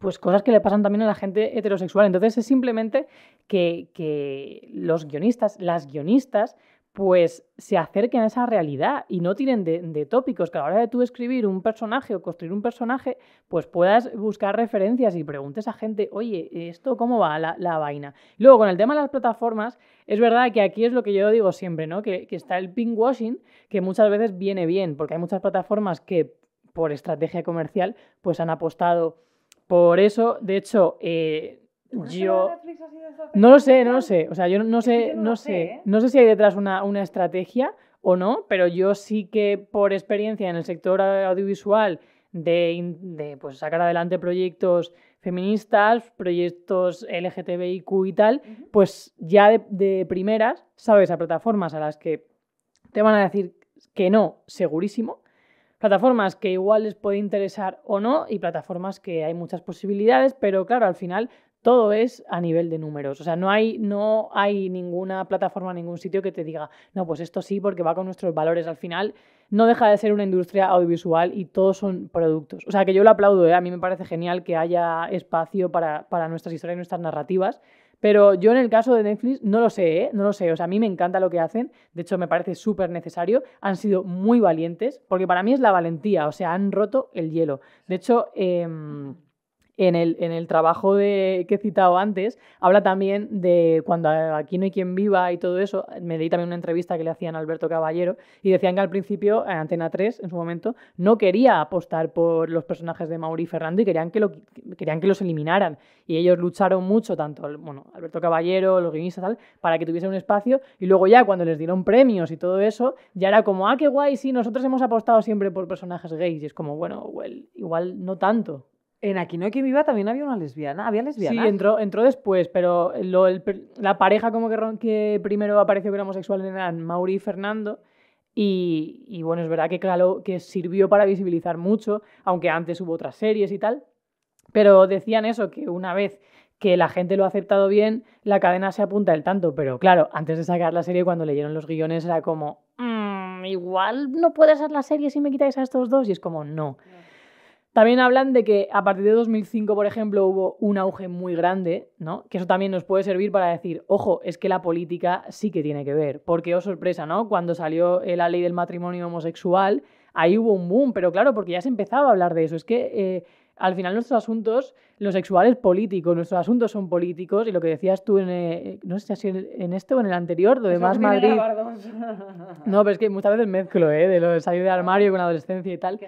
pues cosas que le pasan también a la gente heterosexual. Entonces es simplemente que, que los guionistas, las guionistas, pues se acerquen a esa realidad y no tiren de, tópicos, que a la hora de tú escribir un personaje o construir un personaje, pues puedas buscar referencias y preguntes a gente, oye, ¿esto cómo va la, vaina? Luego, con el tema de las plataformas, es verdad que aquí es lo que yo digo siempre, ¿no? Que, que está el washing que muchas veces viene bien, porque hay muchas plataformas que por estrategia comercial, pues han apostado por eso. De hecho, eh, yo no lo sé, no lo sé. O sea, yo no sé, no, sé, ¿eh? no sé si hay detrás una, una, estrategia o no, pero yo sí que por experiencia en el sector audiovisual de, de pues, sacar adelante proyectos feministas, proyectos LGTBIQ y tal, pues ya de, de primeras sabes a plataformas a las que te van a decir que no, segurísimo. Plataformas que igual les puede interesar o no y plataformas que hay muchas posibilidades, pero claro, al final todo es a nivel de números. O sea, no hay, no hay ninguna plataforma, ningún sitio que te diga, no, pues esto sí, porque va con nuestros valores. Al final, no deja de ser una industria audiovisual y todos son productos. O sea, que yo lo aplaudo, ¿eh? a mí me parece genial que haya espacio para, para nuestras historias y nuestras narrativas. Pero yo en el caso de Netflix no lo sé, ¿eh? no lo sé. O sea, a mí me encanta lo que hacen. De hecho, me parece súper necesario. Han sido muy valientes, porque para mí es la valentía. O sea, han roto el hielo. De hecho, eh, en el, en el trabajo de, que he citado antes, habla también de cuando aquí no hay quien viva y todo eso. Me leí también una entrevista que le hacían a Alberto Caballero y decían que al principio, en Antena 3, en su momento, no quería apostar por los personajes de Mauri y Fernando y querían que, lo, querían que los eliminaran. Y ellos lucharon mucho, tanto bueno, Alberto Caballero, los guionistas, tal, para que tuviesen un espacio. Y luego ya cuando les dieron premios y todo eso, ya era como, ah, qué guay, sí, nosotros hemos apostado siempre por personajes gays. Y es como, bueno, igual no tanto. En Aquí no hay quien viva también había una lesbiana. ¿Había lesbianas? Sí, entró, entró después, pero la pareja como que, que primero apareció que era homosexual eran Mauri y Fernando. Y, bueno, es verdad que, claro, que sirvió para visibilizar mucho, aunque antes hubo otras series y tal. Pero decían eso, que una vez que la gente lo ha aceptado bien, la cadena se apunta el tanto. Pero claro, antes de sacar la serie, cuando leyeron los guiones, era como, mm, igual no puede ser la serie si me quitáis a estos dos. Y es como, no. También hablan de que a partir de 2005, por ejemplo, hubo un auge muy grande, ¿no? Que eso también nos puede servir para decir, ojo, es que la política sí que tiene que ver. Porque, oh sorpresa, ¿no? Cuando salió la ley del matrimonio homosexual, ahí hubo un boom, pero claro, porque ya se empezaba a hablar de eso. Es que eh, al final nuestros asuntos, los sexuales políticos, nuestros asuntos son políticos y lo que decías tú en, eh, no sé si en este o en el anterior, lo demás Madrid. No, pero es que muchas veces mezclo, ¿eh? De lo de salir del armario con adolescencia y tal.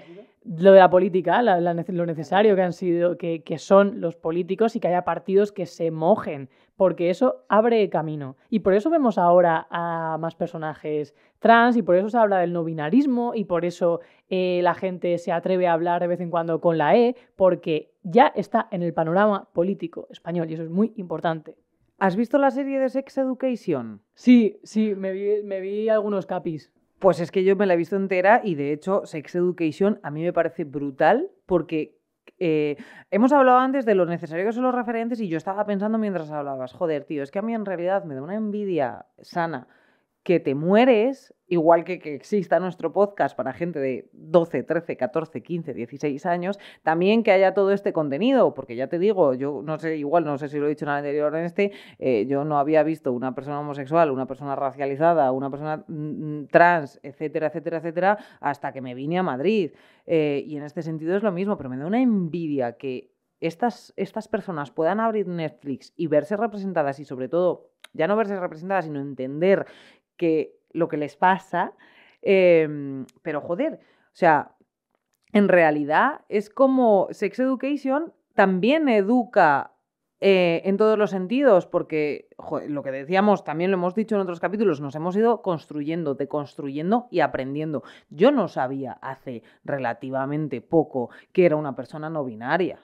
Lo de la política, lo necesario que han sido, que, que son los políticos y que haya partidos que se mojen porque eso abre camino. Y por eso vemos ahora a más personajes trans y por eso se habla del no binarismo y por eso eh, la gente se atreve a hablar de vez en cuando con la E, porque ya está en el panorama político español y eso es muy importante. ¿Has visto la serie de Sex Education? Sí, sí, me vi, me vi algunos capis. Pues es que yo me la he visto entera y de hecho Sex Education a mí me parece brutal porque eh, hemos hablado antes de lo necesario que son los referentes y yo estaba pensando mientras hablabas, joder, tío, es que a mí en realidad me da una envidia sana que te mueres, igual que que exista nuestro podcast para gente de 12, 13, 14, 15, 16 años, también que haya todo este contenido, porque ya te digo, yo no sé, igual no sé si lo he dicho en el anterior en este, eh, yo no había visto una persona homosexual, una persona racializada, una persona mm, mm, trans, etcétera, etcétera, etcétera, hasta que me vine a Madrid. Eh, y en este sentido es lo mismo, pero me da una envidia que estas, estas personas puedan abrir Netflix y verse representadas y sobre todo, ya no verse representadas, sino entender que lo que les pasa. Em, pero joder, o sea, en realidad es como Sex Education también educa eh, en todos los sentidos, porque lo que decíamos, también lo hemos dicho en otros capítulos, nos hemos ido construyendo, deconstruyendo y aprendiendo. Yo no sabía hace relativamente poco que era una persona no binaria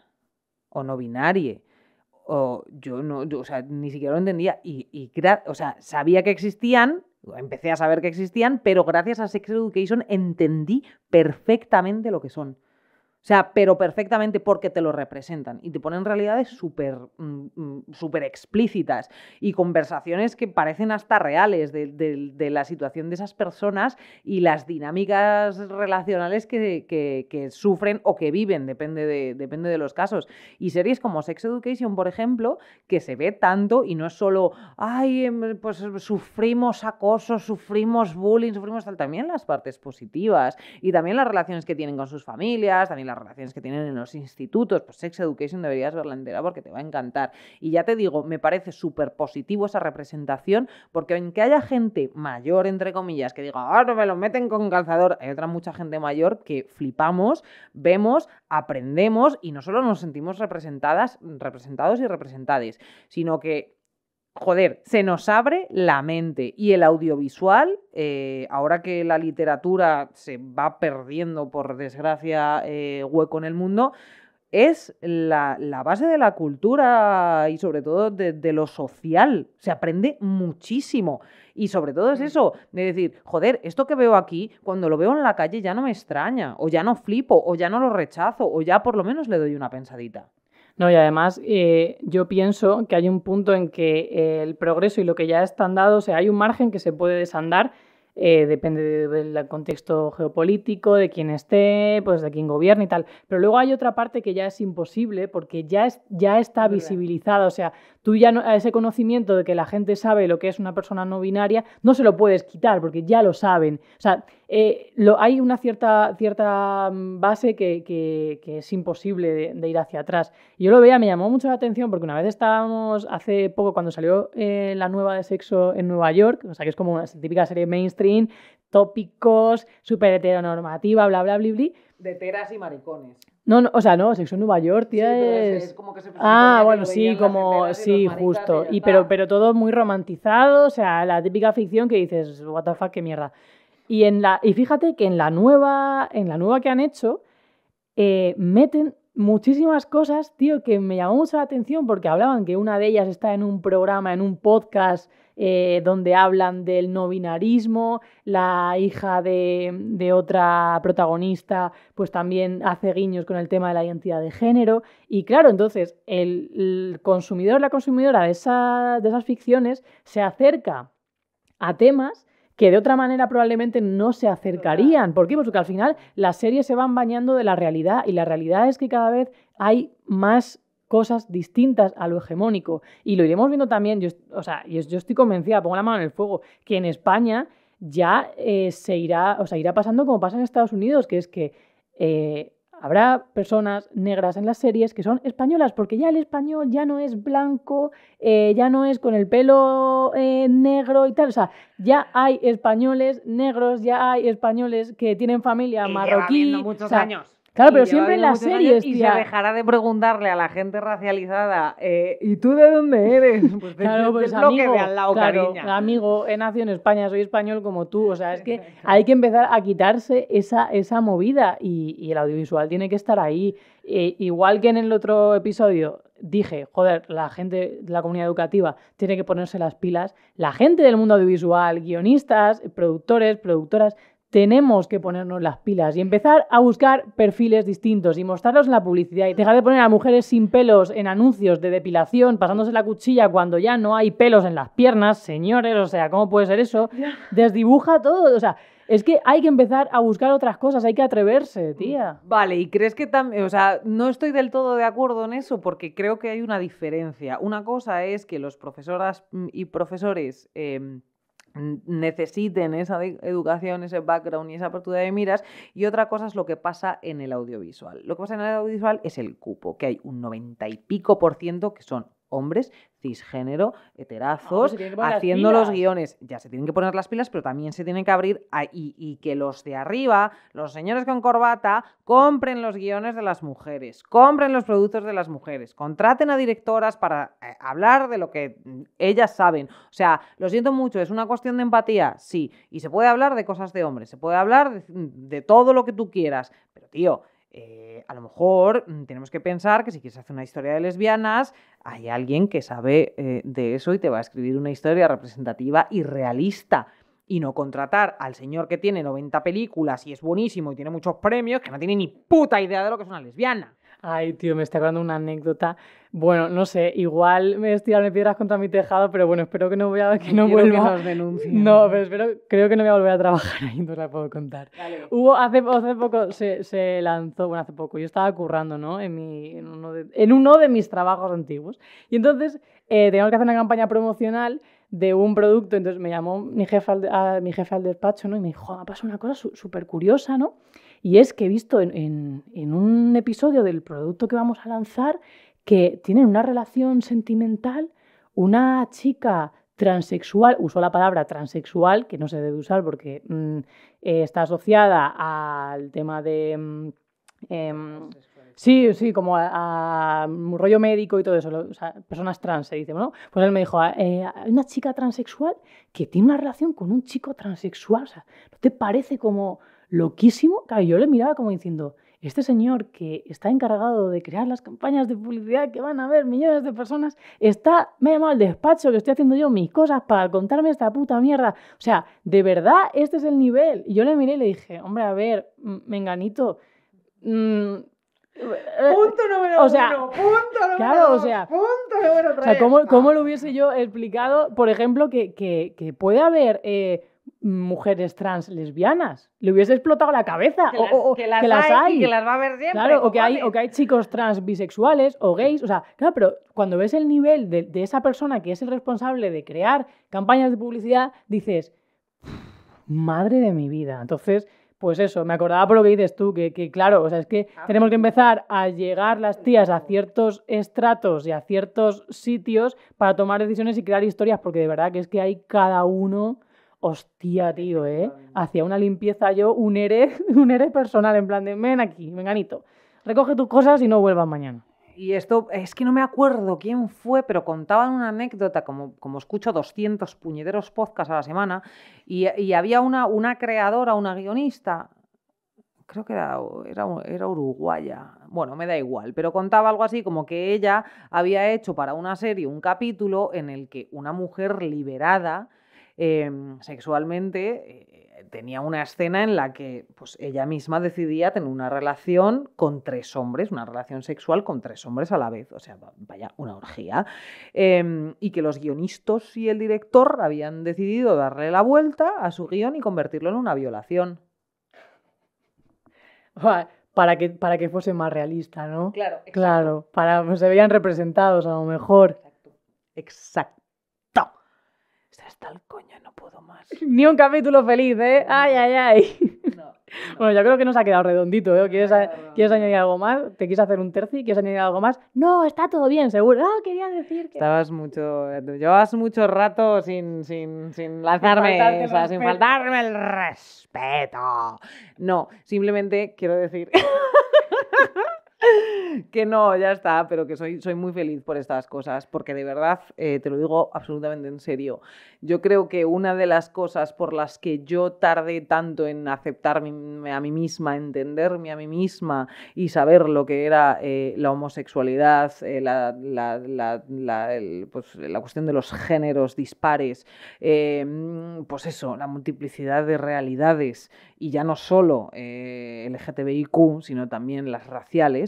o no binaria. O yo no, o sea, ni siquiera lo entendía. Y, y o sea, sabía que existían, empecé a saber que existían, pero gracias a Sex Education entendí perfectamente lo que son. O sea, pero perfectamente porque te lo representan y te ponen realidades súper mm, mm, súper explícitas y conversaciones que parecen hasta reales de, la situación de esas personas y las dinámicas relacionales que, sufren o que viven, depende de, depende de los casos. Y series como Sex Education, por ejemplo, que se ve tanto y no es solo, ay, em, pues sufrimos acoso, sufrimos bullying, sufrimos tal, también las partes positivas y también las relaciones que tienen con sus familias, también las relaciones que tienen en los institutos. Pues Sex Education deberías verla entera porque te va a encantar. Y ya te digo, me parece súper positivo esa representación porque aunque haya gente mayor, entre comillas, que diga, ah, no me lo meten con calzador, hay otra mucha gente mayor que flipamos, vemos, aprendemos y no solo nos sentimos representadas, representados y representades, sino que joder, se nos abre la mente y el audiovisual, eh, ahora que la literatura se va perdiendo, por desgracia, eh, hueco en el mundo, es la, la base de la cultura y sobre todo de, de lo social. Se aprende muchísimo. Y sobre todo es eso, de decir, joder, esto que veo aquí, cuando lo veo en la calle ya no me extraña, o ya no flipo, o ya no lo rechazo, o ya por lo menos le doy una pensadita. No, y además eh, yo pienso que hay un punto en que el progreso y lo que ya están dado, o sea, hay un margen que se puede desandar, eh, depende de- del contexto geopolítico, de quién esté, pues de quién gobierna y tal. Pero luego hay otra parte que ya es imposible porque ya, es, ya está visibilizada, o sea, tú ya no, a ese conocimiento de que la gente sabe lo que es una persona no binaria, no se lo puedes quitar porque ya lo saben. O sea, eh, lo, hay una cierta, cierta mm, base que, que- que es imposible de, de ir hacia atrás. Y yo lo veía, me llamó mucho la atención porque una vez estábamos, hace poco, cuando salió eh, la nueva de sexo en Nueva York, o sea, que es como una típica serie mainstream, tópicos, súper heteronormativa, bla, bla, bla, bla. De teras y maricones. No, no, o sea, no, sexo en Nueva York, tía, Sí, es- como que se Ah, que bueno, sí, como, sí, y justo. Y pero, pero todo muy romantizado, o sea, la típica ficción que dices, what the fuck, qué mierda. Y, en la, y fíjate que en la nueva, en la nueva que han hecho, eh, meten muchísimas cosas, tío, que me llamó mucho la atención porque hablaban que una de ellas está en un programa, en un podcast eh, donde hablan del no binarismo, la hija de, de otra protagonista pues también hace guiños con el tema de la identidad de género y claro, entonces el, el consumidor, la consumidora de, esa- de esas ficciones se acerca a temas que de otra manera probablemente no se acercarían. ¿Por qué? Pues porque al final las series se van bañando de la realidad y la realidad es que cada vez hay más cosas distintas a lo hegemónico. Y lo iremos viendo también, yo, o sea, yo, yo estoy convencida, pongo la mano en el fuego, que en España ya eh, se irá, o sea, irá pasando como pasa en Estados Unidos, que es que eh, habrá personas negras en las series que son españolas, porque ya el español ya no es blanco, eh, ya no es con el pelo eh, negro y tal, o sea, ya hay españoles negros, ya hay españoles que tienen familia Y marroquí. muchos o sea, años. Claro, pero siempre en las series, Y tía. se dejará de preguntarle a la gente racializada, eh, ¿y tú de dónde eres? [LAUGHS] Pues de- Claro, pues amigo, de al lado, claro, amigo, he nacido en España, soy español como tú. O sea, es que [LAUGHS] hay que empezar a quitarse esa, esa movida y, y el audiovisual tiene que estar ahí. Eh, igual que en el otro episodio dije, joder, la gente de la comunidad educativa tiene que ponerse las pilas. La gente del mundo audiovisual, guionistas, productores, productoras, tenemos que ponernos las pilas y empezar a buscar perfiles distintos y mostrarlos en la publicidad y dejar de poner a mujeres sin pelos en anuncios de depilación, pasándose la cuchilla cuando ya no hay pelos en las piernas, señores, o sea, ¿cómo puede ser eso? Desdibuja todo, o sea, es que hay que empezar a buscar otras cosas, hay que atreverse, tía. Vale, y crees que también, o sea, no estoy del todo de acuerdo en eso porque creo que hay una diferencia. Una cosa es que los profesoras mm, y profesores em, necesiten esa educación, ese background y esa apertura de miras, y otra cosa es lo que pasa en el audiovisual. Lo que pasa en el audiovisual es el cupo, que hay un noventa y pico por ciento que son hombres cisgénero, heterazos, pues las haciendo los guiones. Ya se tienen que poner las pilas, pero también se tienen que abrir a- y, y que los de arriba, los señores con corbata, compren los guiones de las mujeres, compren los productos de las mujeres, contraten a directoras para eh, hablar de lo que mm, ellas saben. O sea, lo siento mucho, es una cuestión de empatía, sí, y se puede hablar de cosas de hombres, se puede hablar de, de todo lo que tú quieras, pero tío, eh, a lo mejor mm, tenemos que pensar que si quieres hacer una historia de lesbianas, hay alguien que sabe eh, de eso y te va a escribir una historia representativa y realista. Y no contratar al señor que tiene 90 películas y es buenísimo y tiene muchos premios, que no tiene ni puta idea de lo que es una lesbiana. Ay, tío, me está acordando una anécdota. Bueno, no sé, igual me estoy tirando piedras contra mi tejado, pero bueno, espero que no, voy a, que no Quiero vuelva. nos denuncien. No, pero espero, creo que no voy a volver a trabajar [LAUGHS] ahí, no la puedo contar. Hubo, hace, hace poco se, se lanzó, bueno, hace poco, yo estaba currando, ¿no? En, mi, en, uno, de, en uno de mis trabajos antiguos. Y entonces eh, teníamos que hacer una campaña promocional de un producto, entonces me llamó mi jefe al, a, mi jefe al despacho, ¿no? Y me dijo, me ha pasado una cosa súper curiosa, ¿no? Y es que he visto en, en, en un episodio del producto que vamos a lanzar que tienen una relación sentimental, una chica transexual, usó la palabra transexual, que no se debe usar porque mm, eh, está asociada al tema de... mm, em, sí, sí, como a, a un rollo médico y todo eso, lo- o sea, personas trans se dice, ¿no? Pues él me dijo, eh, hay una chica transexual que tiene una relación con un chico transexual, o sea, ¿no te parece como loquísimo? Claro, yo le miraba como diciendo, este señor que está encargado de crear las campañas de publicidad que van a ver millones de personas, está, me ha llamado al despacho que estoy haciendo yo mis cosas para contarme esta puta mierda. O sea, de verdad, este es el nivel. Y yo le miré y le dije, hombre, a ver, menganito. mm, eh, Punto número o sea, uno, punto número claro, o sea, punto número o tres. sea, ¿cómo, Ah. cómo lo hubiese yo explicado, por ejemplo, que, que- que puede haber eh, mujeres trans lesbianas? Le hubiese explotado la cabeza. que o- las, o- o que las que las hay, y que las va a haber siempre. Claro, o que, hay, o que hay chicos trans bisexuales o gays. O sea, claro, pero cuando ves el nivel de, de esa persona que es el responsable de crear campañas de publicidad, dices, madre de mi vida. Entonces, pues eso, me acordaba por lo que dices tú, que, que claro, o sea, es que Ah, tenemos que empezar a llegar las tías a ciertos estratos y a ciertos sitios para tomar decisiones y crear historias, porque de verdad que es que hay cada uno. Hostia, tío, ¿eh? Hacía una limpieza yo, un ere, [LAUGHS] un ere personal, en plan de, ven aquí, venganito, recoge tus cosas y no vuelvas mañana. Y esto, es que no me acuerdo quién fue, pero contaban una anécdota, como, como escucho 200 puñederos podcasts a la semana, y, y había una, una creadora, una guionista, creo que era, era, era uruguaya, bueno, me da igual, pero contaba algo así como que ella había hecho para una serie un capítulo en el que una mujer liberada eh, sexualmente eh, tenía una escena en la que pues, ella misma decidía tener una relación con tres hombres, una relación sexual con tres hombres a la vez, o sea, va- vaya, una orgía, Eh, y que los guionistas y el director habían decidido darle la vuelta a su guion y convertirlo en una violación. Para que, para que fuese más realista, ¿no? Claro, Claro, para que se veían representados a lo mejor. Exacto. Exacto. El coño, no puedo más. [LAUGHS] Ni un capítulo feliz, ¿eh? Ay, ay, ay. No, [LAUGHS] Bueno, yo creo que nos ha quedado redondito, ¿eh? ¿Quieres, Ha a- quedado ¿Quieres redondito. añadir algo más? ¿Te quieres hacer un terci? ¿Quieres añadir algo más? No, está todo bien, seguro. Ah, quería decir que... Estabas mucho, llevas mucho rato sin, sin, sin lanzarme, sea, sin faltarme el respeto. No, simplemente quiero decir [LAUGHS] [LAUGHS] que no, ya está, pero que soy, soy muy feliz por estas cosas, porque de verdad, eh, te lo digo absolutamente en serio, yo creo que una de las cosas por las que yo tardé tanto en aceptarme a mí misma, entenderme a mí misma y saber lo que era eh, la homosexualidad, eh, la, la- la- pues, la cuestión de los géneros dispares, mm, pues eso, la multiplicidad de realidades y ya no solo LGTBIQ, sino también las raciales,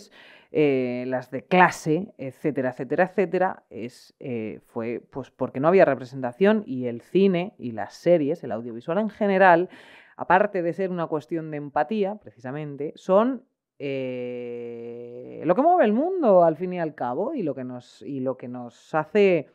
eh, las de clase, etcétera, etcétera, etcétera, es, eh, fue pues porque no había representación y el cine y las series, el audiovisual en general, aparte de ser una cuestión de empatía, precisamente, son eh, lo que mueve el mundo al fin y al cabo y lo que nos, y lo que nos hace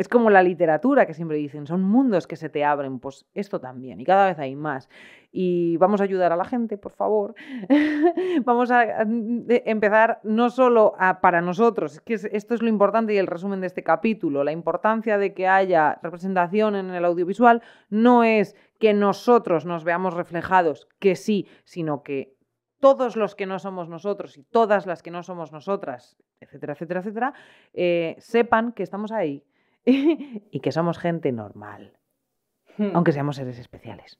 Es como la literatura que siempre dicen, son mundos que se te abren, pues esto también, y cada vez hay más. Y vamos a ayudar a la gente, por favor. [LAUGHS] vamos a empezar no solo para nosotros, que esto es lo importante y el resumen de este capítulo, la importancia de que haya representación en el audiovisual no es que nosotros nos veamos reflejados, que sí, sino que todos los que no somos nosotros y todas las que no somos nosotras, etcétera, etcétera, etcétera, eh, sepan que estamos ahí [LAUGHS] y que somos gente normal, hmm. aunque seamos seres especiales.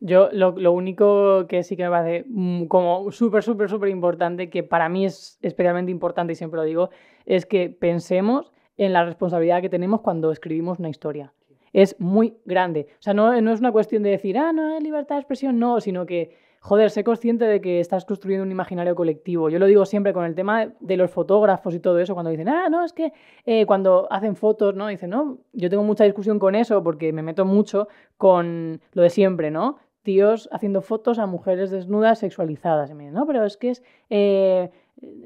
Yo lo, único que sí que me parece mm, como súper, súper, súper importante, que para mí es especialmente importante y siempre lo digo, es que pensemos en la responsabilidad que tenemos cuando escribimos una historia. Es muy grande. O sea, no, no es una cuestión de decir, ah, no hay libertad de expresión, no, sino que joder, sé consciente de que estás construyendo un imaginario colectivo. Yo lo digo siempre con el tema de los fotógrafos y todo eso, cuando dicen, ah, no, es que eh, cuando hacen fotos, ¿no? Dicen, no, yo tengo mucha discusión con eso porque me meto mucho con lo de siempre, ¿no? Tíos haciendo fotos a mujeres desnudas sexualizadas. Y me dicen, no, pero es que es eh,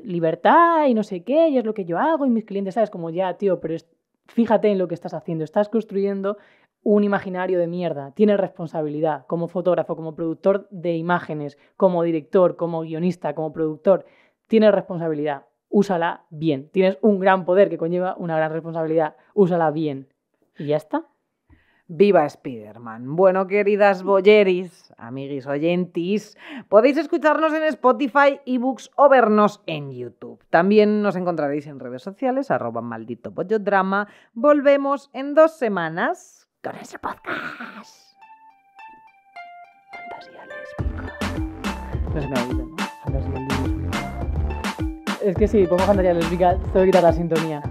libertad y no sé qué, y es lo que yo hago y mis clientes, ¿sabes? Como ya, tío, pero fíjate en lo que estás haciendo. Estás construyendo un imaginario de mierda, tienes responsabilidad como fotógrafo, como productor de imágenes, como director, como guionista, como productor, tienes responsabilidad, úsala bien. Tienes un gran poder que conlleva una gran responsabilidad, úsala bien. Y ya está. Viva Spider-Man. Bueno, queridas boyeris, amiguis oyentis, podéis escucharnos en Spotify, ebooks o vernos en YouTube. También nos encontraréis en redes sociales, arroba maldito drama. Volvemos en dos semanas con ese podcast. Fantasía lésbica. No se me olvida, ¿no? Fantasía lésbica. Es que sí, pongo fantasía lésbica, tengo que quitar la sintonía.